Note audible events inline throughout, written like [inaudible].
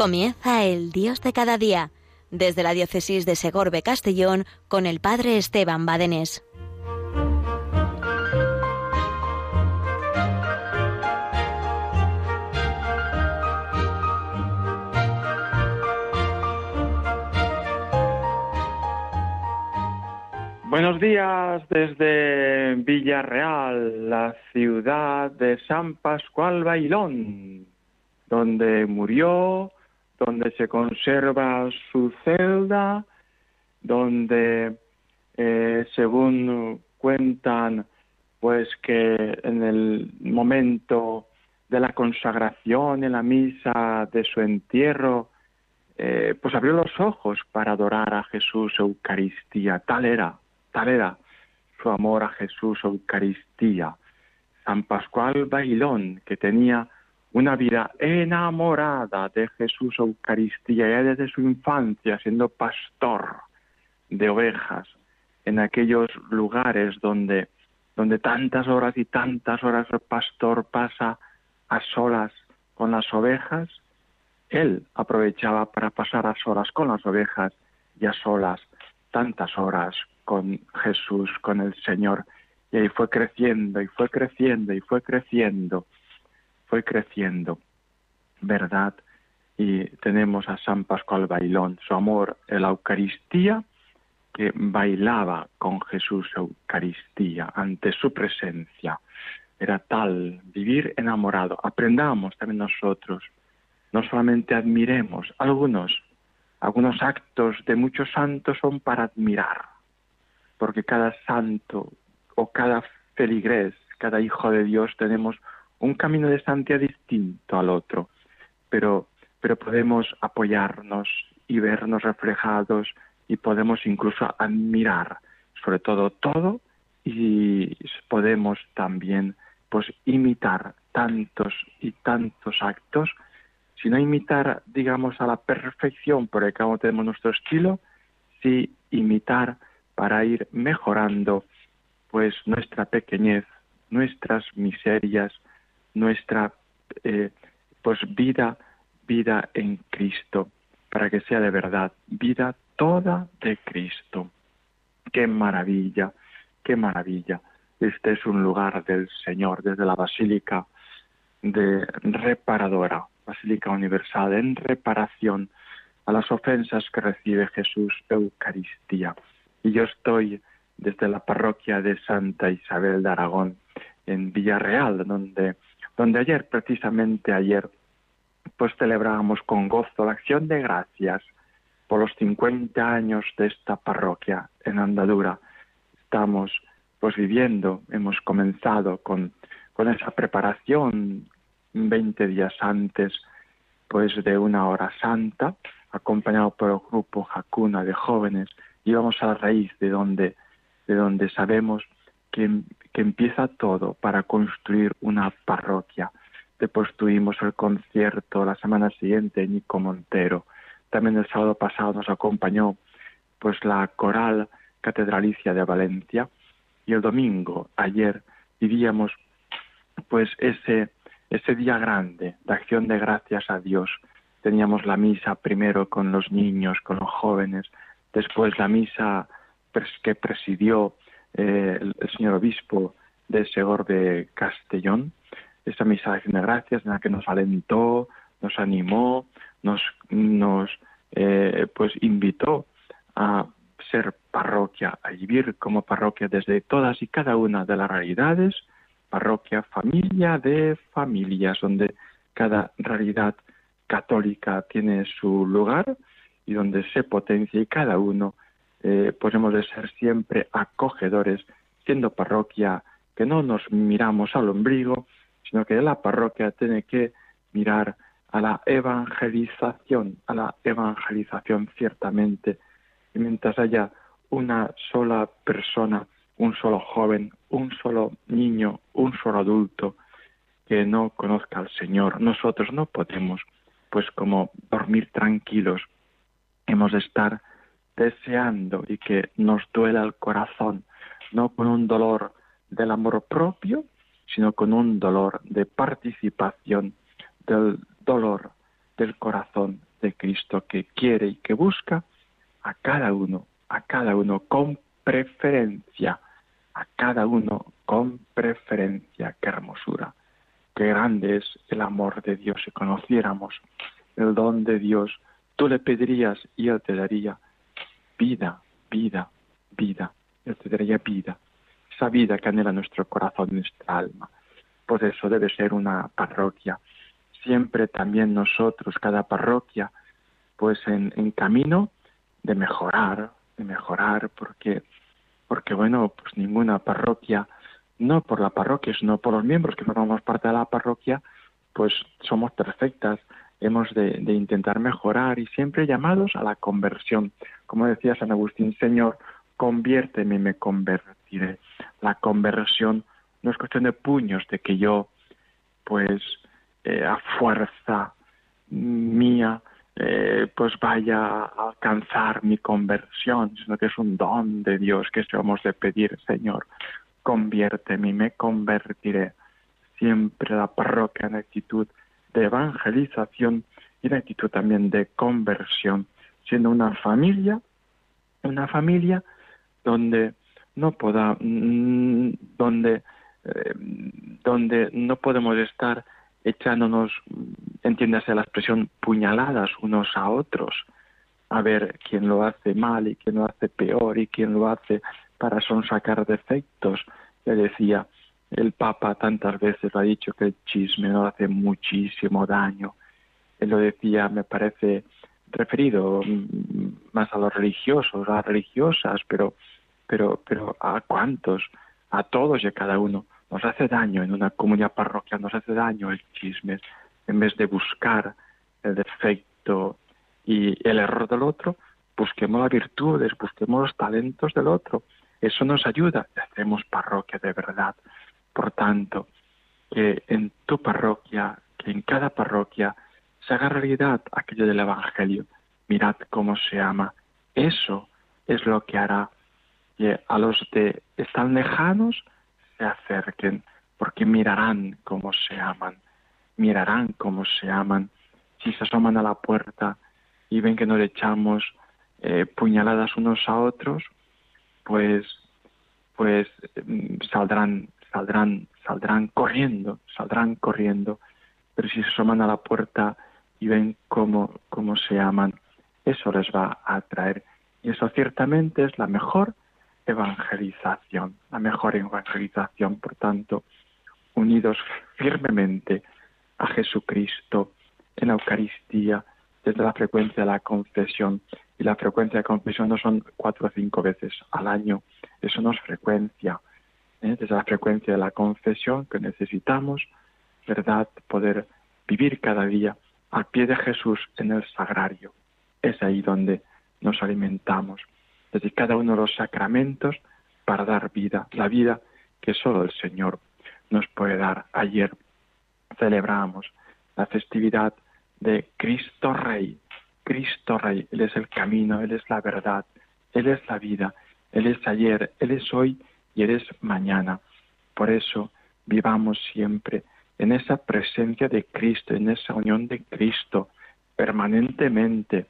Comienza el Dios de cada día, desde la diócesis de Segorbe Castellón con el Padre Esteban Badenés. Buenos días desde Villarreal, la ciudad de San Pascual Bailón, donde murió donde se conserva su celda, donde, eh, según cuentan, pues que en el momento de la consagración, en la misa de su entierro, eh, pues abrió los ojos para adorar a Jesús Eucaristía. Tal era, tal era su amor a Jesús Eucaristía. San Pascual Bailón, que tenía una vida enamorada de Jesús Eucaristía, ya desde su infancia siendo pastor de ovejas en aquellos lugares donde, donde tantas horas y tantas horas el pastor pasa a solas con las ovejas, él aprovechaba para pasar a solas con las ovejas y a solas tantas horas con Jesús, con el Señor. Y ahí fue creciendo y fue creciendo y fue creciendo fue creciendo, ¿verdad? Y tenemos a San Pascual Bailón, su amor en la Eucaristía, que bailaba con Jesús Eucaristía ante su presencia. Era tal vivir enamorado. Aprendamos también nosotros, no solamente admiremos, algunos, algunos actos de muchos santos son para admirar, porque cada santo o cada feligrés, cada hijo de Dios tenemos un camino de santidad distinto al otro, pero, pero podemos apoyarnos y vernos reflejados y podemos incluso admirar sobre todo todo y podemos también pues imitar tantos y tantos actos, si no imitar, digamos, a la perfección, porque cada uno tenemos nuestro estilo, sí imitar para ir mejorando pues nuestra pequeñez, nuestras miserias, nuestra eh, pues vida, vida en Cristo, para que sea de verdad, vida toda de Cristo. Qué maravilla, qué maravilla. Este es un lugar del Señor, desde la Basílica de reparadora, Basílica Universal, en reparación a las ofensas que recibe Jesús Eucaristía. Y yo estoy desde la parroquia de Santa Isabel de Aragón, en Villarreal, donde donde ayer, precisamente ayer, pues celebrábamos con gozo la acción de gracias por los 50 años de esta parroquia en Andadura. Estamos pues viviendo, hemos comenzado con, con esa preparación 20 días antes pues de una hora santa, acompañado por el grupo Jacuna de jóvenes, y vamos a la raíz de donde, de donde sabemos que empieza todo para construir una parroquia. Después tuvimos el concierto la semana siguiente Nico Montero. También el sábado pasado nos acompañó pues la coral catedralicia de Valencia y el domingo ayer vivíamos pues ese ese día grande de acción de gracias a Dios. Teníamos la misa primero con los niños, con los jóvenes, después la misa que presidió eh, el, señor obispo de Segor de Castellón, esa misa de de gracias en la que nos alentó, nos animó, nos, nos eh, pues invitó a ser parroquia, a vivir como parroquia desde todas y cada una de las realidades, parroquia familia de familias, donde cada realidad católica tiene su lugar y donde se potencia y cada uno eh, pues hemos de ser siempre acogedores, siendo parroquia que no nos miramos al ombligo, sino que la parroquia tiene que mirar a la evangelización, a la evangelización ciertamente. Y mientras haya una sola persona, un solo joven, un solo niño, un solo adulto que no conozca al Señor, nosotros no podemos, pues como dormir tranquilos, hemos de estar deseando y que nos duela el corazón, no con un dolor del amor propio, sino con un dolor de participación del dolor del corazón de Cristo que quiere y que busca a cada uno, a cada uno con preferencia, a cada uno con preferencia. Qué hermosura, qué grande es el amor de Dios. Si conociéramos el don de Dios, tú le pedirías y Él te daría vida, vida, vida. Él te vida, esa vida que anhela nuestro corazón, nuestra alma. Por eso debe ser una parroquia. Siempre también nosotros, cada parroquia, pues en, en camino de mejorar, de mejorar, porque, porque bueno, pues ninguna parroquia, no por la parroquia, sino por los miembros que formamos parte de la parroquia, pues somos perfectas, hemos de, intentar mejorar y siempre llamados a la conversión. Como decía San Agustín, Señor, conviérteme y me convertiré. La conversión no es cuestión de puños, de que yo, pues, eh, a fuerza mía, eh, pues vaya a alcanzar mi conversión, sino que es un don de Dios que vamos de pedir, Señor, conviérteme me convertiré. Siempre la parroquia en actitud de evangelización y en actitud también de conversión, siendo una familia, una familia donde no poda, mm, donde, eh, donde no podemos estar echándonos, entiéndase la expresión, puñaladas unos a otros, a ver quién lo hace mal y quién lo hace peor y quién lo hace para sonsacar defectos. Ya decía, el Papa tantas veces ha dicho que el chisme no hace muchísimo daño. Él lo decía, me parece, referido mm, más a los religiosos, a las religiosas, pero, pero, pero ¿a cuántos? A todos y a cada uno nos hace daño en una comunidad parroquial, nos hace daño el chisme, en vez de buscar el defecto y el error del otro, busquemos las virtudes, busquemos los talentos del otro. Eso nos ayuda y hacemos parroquia de verdad. Por tanto, que en tu parroquia, que en cada parroquia se haga realidad aquello del Evangelio. Mirad cómo se ama. Eso es lo que hará que a los de están lejanos se acerquen, porque mirarán cómo se aman, mirarán cómo se aman. Si se asoman a la puerta y ven que nos echamos eh, puñaladas unos a otros, pues, pues mm, saldrán, saldrán, saldrán corriendo, saldrán corriendo. Pero si se asoman a la puerta y ven cómo, cómo se aman, eso les va a atraer. Y eso ciertamente es la mejor evangelización, la mejor evangelización, por tanto, unidos firmemente a Jesucristo en la Eucaristía, desde la frecuencia de la confesión. Y la frecuencia de confesión no son cuatro o cinco veces al año, eso no es frecuencia. ¿Eh? Desde la frecuencia de la confesión que necesitamos, ¿verdad?, poder vivir cada día al pie de Jesús en el sagrario. Es ahí donde nos alimentamos desde cada uno de los sacramentos para dar vida, la vida que solo el Señor nos puede dar. Ayer celebramos la festividad de Cristo Rey. Cristo Rey, Él es el camino, Él es la verdad, Él es la vida, Él es ayer, Él es hoy y Él es mañana. Por eso vivamos siempre en esa presencia de Cristo, en esa unión de Cristo, permanentemente,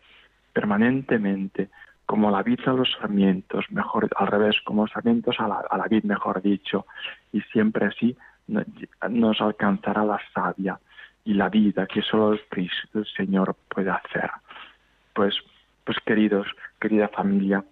permanentemente, como la vid a los sarmientos, mejor al revés, como sarmientos a la, a vid, mejor dicho, y siempre así nos alcanzará la savia y la vida que solo el el Señor, puede hacer. Pues, pues queridos, querida familia,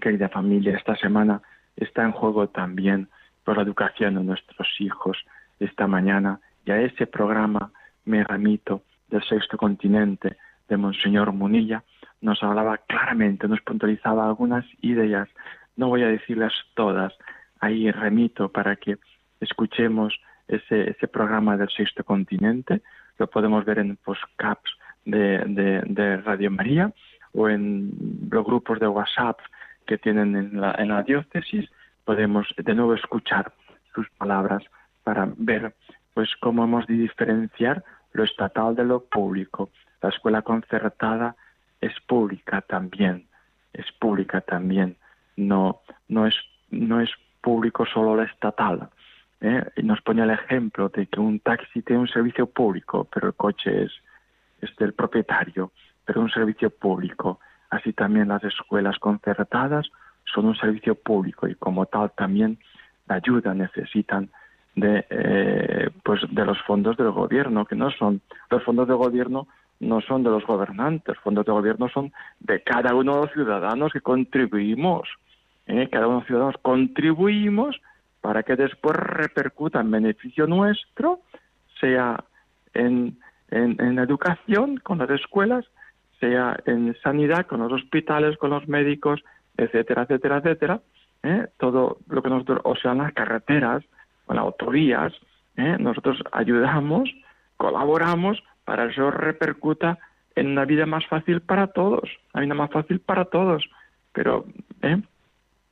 querida familia, esta semana está en juego también por la educación de nuestros hijos. Esta mañana y a ese programa me remito del sexto continente de Monseñor Munilla, nos hablaba claramente, nos puntualizaba algunas ideas. No voy a decirlas todas, ahí remito para que escuchemos ese, ese programa del sexto continente. Lo podemos ver en postcaps de, de, de Radio María o en los grupos de WhatsApp que tienen en la, diócesis. Podemos de nuevo escuchar sus palabras para ver pues cómo hemos de diferenciar lo estatal de lo público. La escuela concertada es pública también, es pública también, no, no, es, no es público solo la estatal. ¿eh? Y nos pone el ejemplo de que un taxi tiene un servicio público, pero el coche es, es del propietario. pero un servicio público. Así también las escuelas concertadas son un servicio público y como tal también la ayuda necesitan de eh, pues de los fondos del gobierno que no son los fondos del gobierno no son de los gobernantes los fondos del gobierno son de cada uno de los ciudadanos que contribuimos ¿eh? cada uno de los ciudadanos contribuimos para que después repercuta en beneficio nuestro sea en, en, en educación con las escuelas sea en sanidad con los hospitales con los médicos etcétera etcétera etcétera ¿eh? todo lo que nosotros, o sea, las carreteras, o las autovías, ¿eh? nosotros ayudamos, colaboramos para que eso repercuta en una vida más fácil para todos, una vida más fácil para todos. Pero, ¿eh?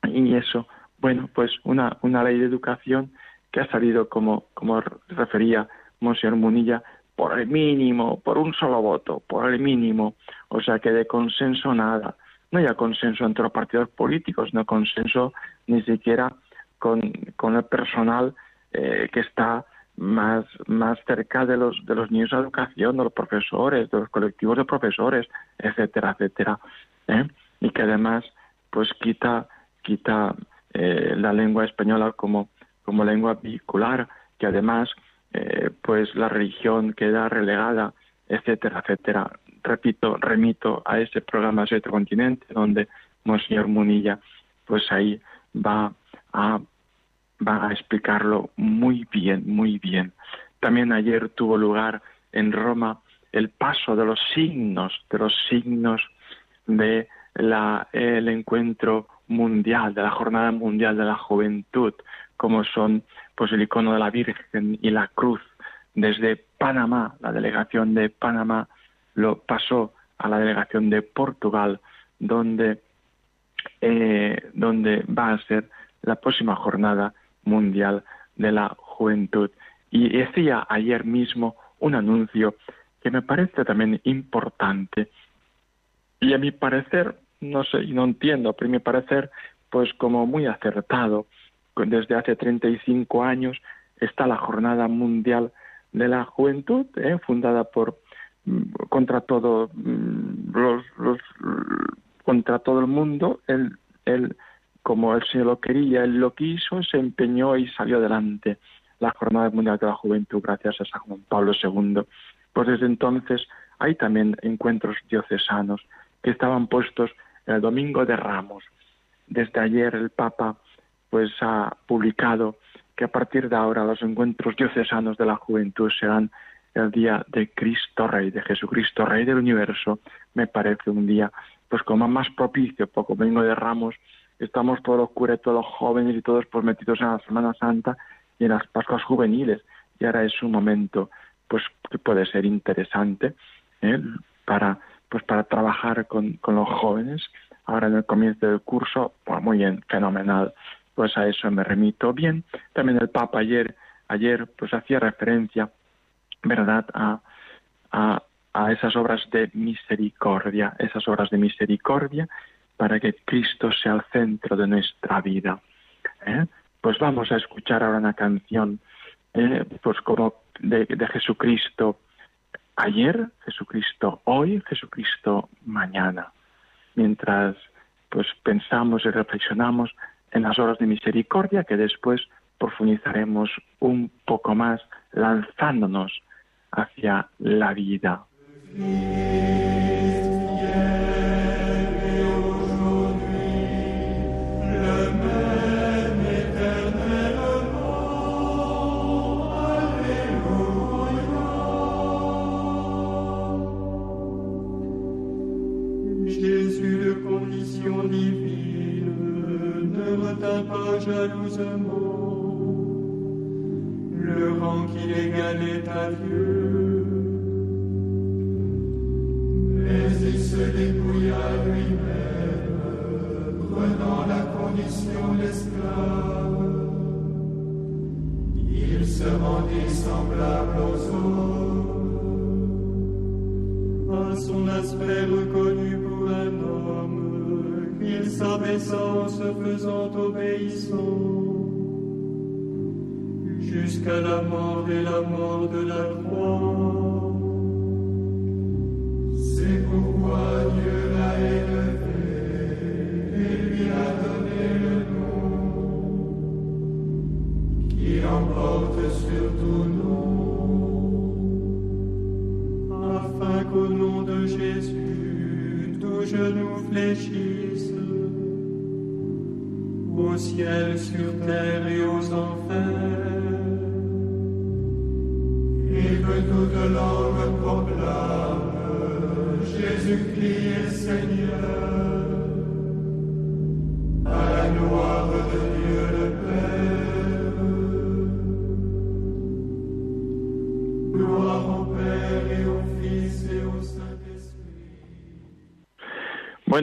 Y eso, bueno, pues una, una ley de educación que ha salido, como, como refería Monseñor Munilla, por el mínimo, por un solo voto, por el mínimo, o sea que de consenso nada no haya consenso entre los partidos políticos, no consenso ni siquiera con, el personal eh, que está más, más cerca de los, de los niños de educación, de los profesores, de los colectivos de profesores, etcétera, etcétera. ¿eh? Y que además pues quita, quita eh, la lengua española como, como lengua vehicular, que además pues la religión queda relegada, etcétera, etcétera repito, remito a ese programa Siete Continente, donde Monseñor Munilla, pues ahí va a, va a explicarlo muy bien, muy bien. También ayer tuvo lugar en Roma el paso de los signos, de los signos de la, el encuentro mundial, de la Jornada Mundial de la Juventud, como son pues el icono de la Virgen y la cruz. Desde Panamá, la delegación de Panamá lo pasó a la delegación de Portugal, donde, eh, donde va a ser la próxima jornada mundial de la juventud. Y decía ayer mismo un anuncio que me parece también importante y a mi parecer, no sé, no entiendo, pero mi parecer, pues como muy acertado, desde hace 35 años está la Jornada Mundial de la Juventud, eh, fundada por contra todo mm, los, contra todo el mundo. Él, él como el Señor lo quería él lo quiso se empeñó y salió adelante la jornada mundial de la juventud gracias a San Juan Pablo II pues desde entonces hay también encuentros diocesanos que estaban puestos el domingo de Ramos. Desde ayer el Papa pues ha publicado que a partir de ahora los encuentros diocesanos de la juventud serán el día de Cristo Rey, de Jesucristo Rey del universo, me parece un día pues como más propicio, poco vengo de Ramos, estamos todos los curas, todos los jóvenes y todos pues metidos en la Semana Santa y en las Pascuas juveniles, y ahora es un momento pues que puede ser interesante ¿eh? para pues para trabajar con, con los jóvenes, ahora en el comienzo del curso, muy bien, fenomenal, pues a eso me remito bien. También el Papa ayer, ayer pues hacía referencia ¿verdad?, a, a, esas obras de misericordia, esas obras de misericordia para que Cristo sea el centro de nuestra vida. ¿eh? Pues vamos a escuchar ahora una canción, ¿eh? pues como de, de Jesucristo ayer, Jesucristo hoy, Jesucristo mañana. Mientras pues pensamos y reflexionamos en las obras de misericordia que después profundizaremos un poco más lanzándonos hacia la vida. Jalousement le rang qu'il égalait à Dieu.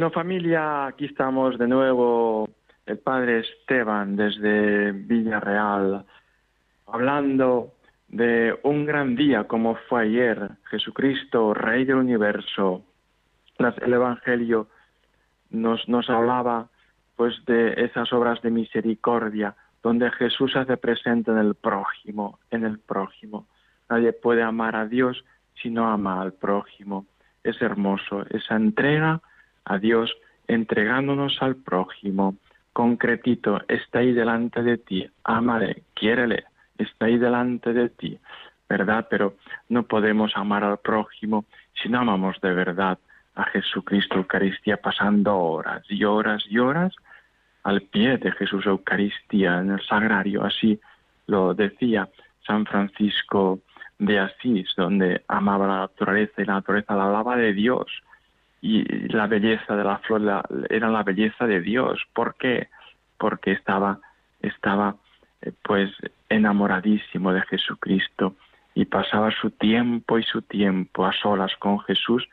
Bueno, familia, aquí estamos de nuevo, el padre Esteban desde Villarreal, hablando de un gran día como fue ayer, Jesucristo, Rey del Universo. El Evangelio nos, nos hablaba pues de esas obras de misericordia, donde Jesús hace presente en el prójimo, en el prójimo. Nadie puede amar a Dios si no ama al prójimo. Es hermoso esa entrega a Dios entregándonos al prójimo. Concretito, está ahí delante de ti, ámale, quiérele, está ahí delante de ti, ¿verdad? Pero no podemos amar al prójimo si no amamos de verdad a Jesucristo Eucaristía, pasando horas y horas y horas al pie de Jesús Eucaristía en el sagrario, así lo decía San Francisco de Asís, donde amaba la naturaleza y la naturaleza la hablaba de Dios y la belleza de la flor era la belleza de Dios. ¿Por qué? Porque estaba, estaba eh, pues enamoradísimo de Jesucristo y pasaba su tiempo y su tiempo a solas con Jesús,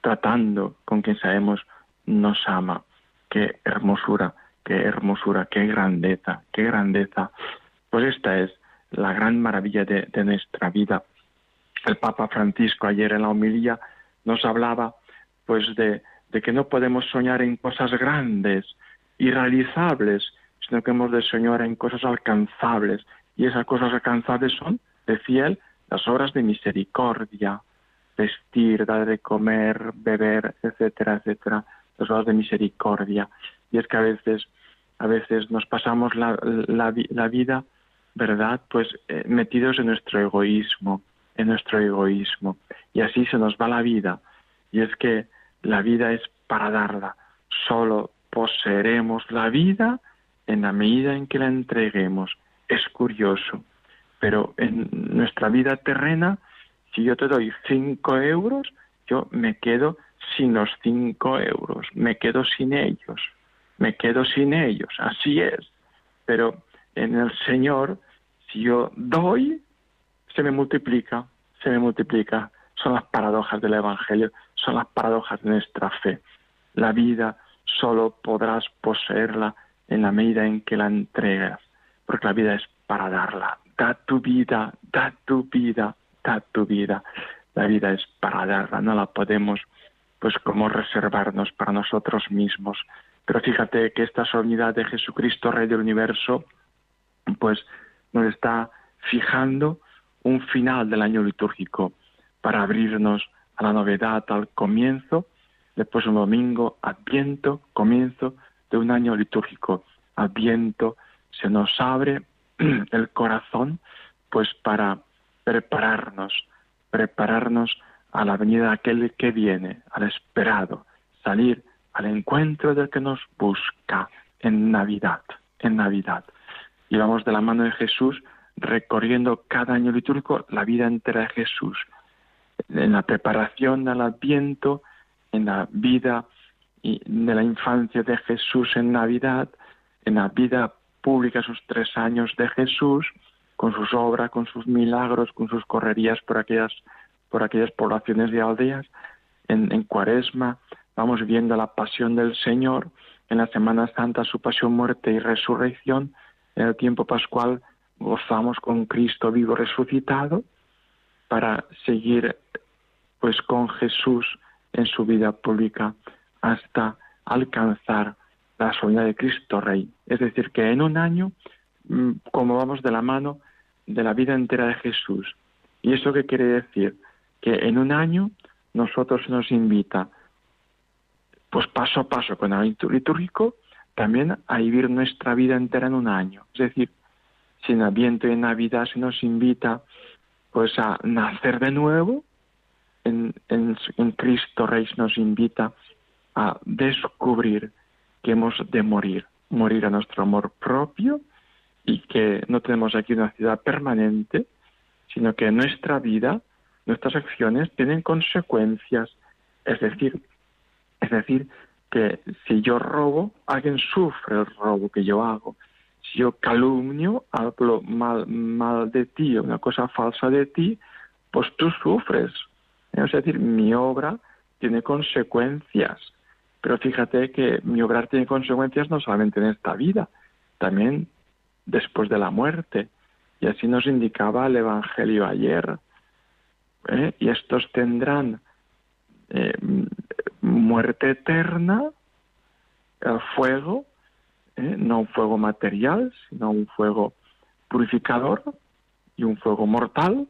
tratando con quien sabemos nos ama. Qué hermosura, qué hermosura, qué grandeza, qué grandeza. Pues esta es la gran maravilla de, de nuestra vida. El Papa Francisco ayer en la homilía nos hablaba pues de, que no podemos soñar en cosas grandes, irrealizables, sino que hemos de soñar en cosas alcanzables. Y esas cosas alcanzables son, decía él, las obras de misericordia, vestir, dar de comer, beber, etcétera, etcétera, las obras de misericordia. Y es que a veces, a veces nos pasamos la, la, la vida, ¿verdad? Pues eh, metidos en nuestro egoísmo, en nuestro egoísmo. Y así se nos va la vida. Y es que la vida es para darla. Solo poseeremos la vida en la medida en que la entreguemos. Es curioso. Pero en nuestra vida terrena, si yo te doy cinco euros, yo me quedo sin los cinco euros, me quedo sin ellos, me quedo sin ellos, así es. Pero en el Señor, si yo doy, se me multiplica, se me multiplica. Son las paradojas del Evangelio, son las paradojas de nuestra fe. La vida solo podrás poseerla en la medida en que la entregas, porque la vida es para darla. Da tu vida, da tu vida, da tu vida. La vida es para darla, no la podemos pues como reservarnos para nosotros mismos. Pero fíjate que esta solemnidad de Jesucristo, Rey del Universo, pues nos está fijando un final del año litúrgico para abrirnos la novedad, al comienzo, después un domingo, Adviento, comienzo de un año litúrgico. Adviento se nos abre [clears throat] el corazón pues para prepararnos, prepararnos a la venida de aquel que viene, al esperado, salir al encuentro del que nos busca en Navidad, en Navidad. Y vamos de la mano de Jesús recorriendo cada año litúrgico la vida entera de Jesús, en la preparación al Adviento, en la vida de la infancia de Jesús en Navidad, en la vida pública, sus tres años de Jesús, con sus obras, con sus milagros, con sus correrías por aquellas, por aquellas poblaciones y aldeas. En, en Cuaresma vamos viendo la pasión del Señor, en la Semana Santa su pasión, muerte y resurrección, en el tiempo pascual gozamos con Cristo vivo resucitado para seguir pues con Jesús en su vida pública hasta alcanzar la soledad de Cristo Rey. Es decir, que en un año, mm, como vamos de la mano de la vida entera de Jesús. ¿Y eso qué quiere decir? Que en un año nosotros nos invita, pues paso a paso con el litúrgico, también a vivir nuestra vida entera en un año. Es decir, si en Adviento y en Navidad se nos invita pues a nacer de nuevo, en, en, Cristo Rey nos invita a descubrir que hemos de morir, morir a nuestro amor propio y que no tenemos aquí una ciudad permanente, sino que nuestra vida, nuestras acciones tienen consecuencias. Es decir, es decir, que si yo robo, alguien sufre el robo que yo hago. Si yo calumnio, hablo mal, mal de ti, una cosa falsa de ti, pues tú sufres. Es decir, mi obra tiene consecuencias. Pero fíjate que mi obra tiene consecuencias no solamente en esta vida, también después de la muerte. Y así nos indicaba el Evangelio ayer. ¿eh? Y estos tendrán eh, muerte eterna, el fuego, ¿eh? no un fuego material, sino un fuego purificador y un fuego mortal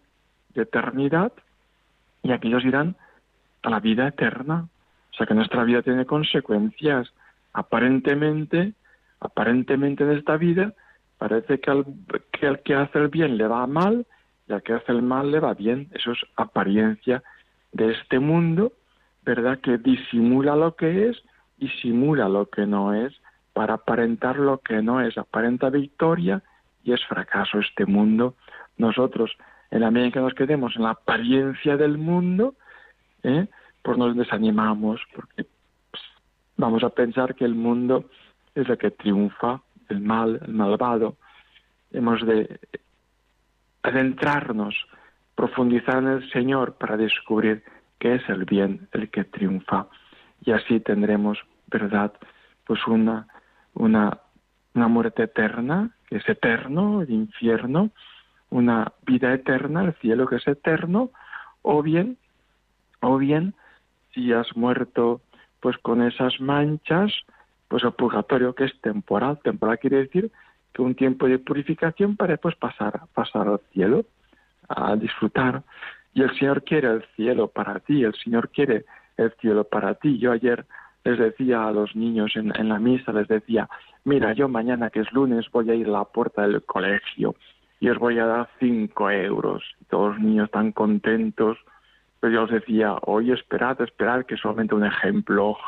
de eternidad, y aquellos irán a la vida eterna. O sea que nuestra vida tiene consecuencias. Aparentemente, aparentemente en esta vida parece que al, que que hace el bien le va mal y al que hace el mal le va bien. Eso es apariencia de este mundo, ¿verdad? Que disimula lo que es y simula lo que no es para aparentar lo que no es. Aparenta victoria y es fracaso este mundo. Nosotros, en la medida en que nos quedemos en la apariencia del mundo, ¿eh? pues nos desanimamos porque pues, vamos a pensar que el mundo es el que triunfa, el mal, el malvado. Hemos de adentrarnos, profundizar en el Señor para descubrir que es el bien el que triunfa. Y así tendremos, ¿verdad? Pues una, una, una muerte eterna, que es eterno, el infierno, una vida eterna, el cielo que es eterno, o bien, o bien si has muerto pues con esas manchas, pues el purgatorio que es temporal. Temporal quiere decir que un tiempo de purificación para después pasar, pasar al cielo, a disfrutar. Y el Señor quiere el cielo para ti, el Señor quiere el cielo para ti. Yo ayer les decía a los niños en, la misa, les decía, mira, yo mañana que es lunes voy a ir a la puerta del colegio y os voy a dar cinco euros. Y todos los niños están contentos pero yo os decía, oye, esperad, esperad, que es solamente un ejemplo.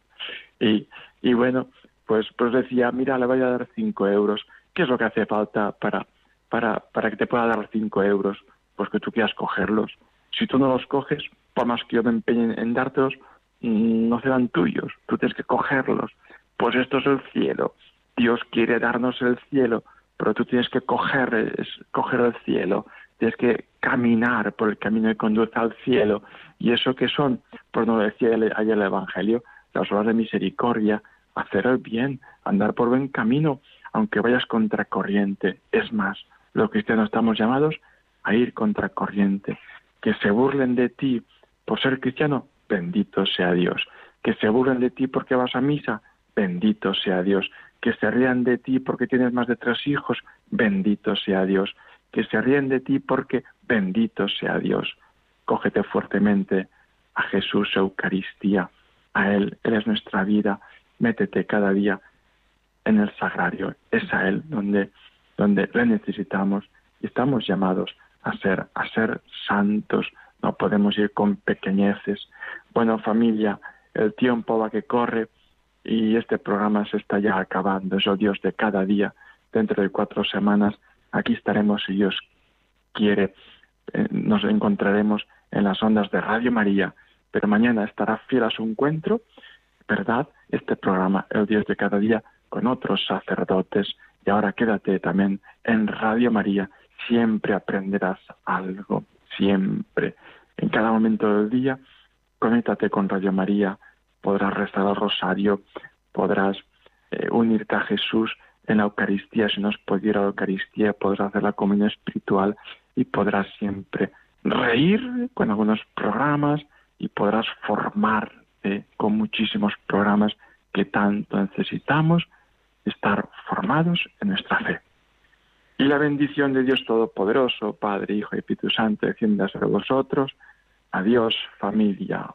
[laughs] y, y bueno, pues, pues decía, mira, le voy a dar cinco euros. ¿Qué es lo que hace falta para, para, para que te pueda dar cinco euros? Pues que tú quieras cogerlos. Si tú no los coges, por más que yo me empeñe en dártelos, no serán tuyos. Tú tienes que cogerlos. Pues esto es el cielo. Dios quiere darnos el cielo, pero tú tienes que coger, coger el cielo tienes que caminar por el camino que conduce al cielo. ¿Y eso que son? Por no decía ayer el Evangelio, las obras de misericordia, hacer el bien, andar por buen camino, aunque vayas contracorriente. Es más, los cristianos estamos llamados a ir contracorriente. Que se burlen de ti por ser cristiano, bendito sea Dios. Que se burlen de ti porque vas a misa, bendito sea Dios. Que se rían de ti porque tienes más de tres hijos, bendito sea Dios que se ríen de ti porque bendito sea Dios. Cógete fuertemente a Jesús Eucaristía, a Él, Él es nuestra vida, métete cada día en el sagrario, es a Él donde, donde le necesitamos y estamos llamados a ser, a ser santos, no podemos ir con pequeñeces. Bueno, familia, el tiempo va que corre y este programa se está ya acabando, es Dios de cada día. Dentro de cuatro semanas Aquí estaremos, si Dios quiere, eh, nos encontraremos en las ondas de Radio María, pero mañana estará fiel a su encuentro, ¿verdad? Este programa, El Dios de cada día, con otros sacerdotes. Y ahora quédate también en Radio María, siempre aprenderás algo, siempre. En cada momento del día, conéctate con Radio María, podrás rezar el rosario, podrás eh, unirte a Jesús en la Eucaristía, si nos pudiera la Eucaristía, podrás hacer la comunión espiritual y podrás siempre reír con algunos programas y podrás formarte con muchísimos programas que tanto necesitamos estar formados en nuestra fe. Y la bendición de Dios Todopoderoso, Padre, Hijo y Espíritu Santo, descienda sobre vosotros. Adiós, familia.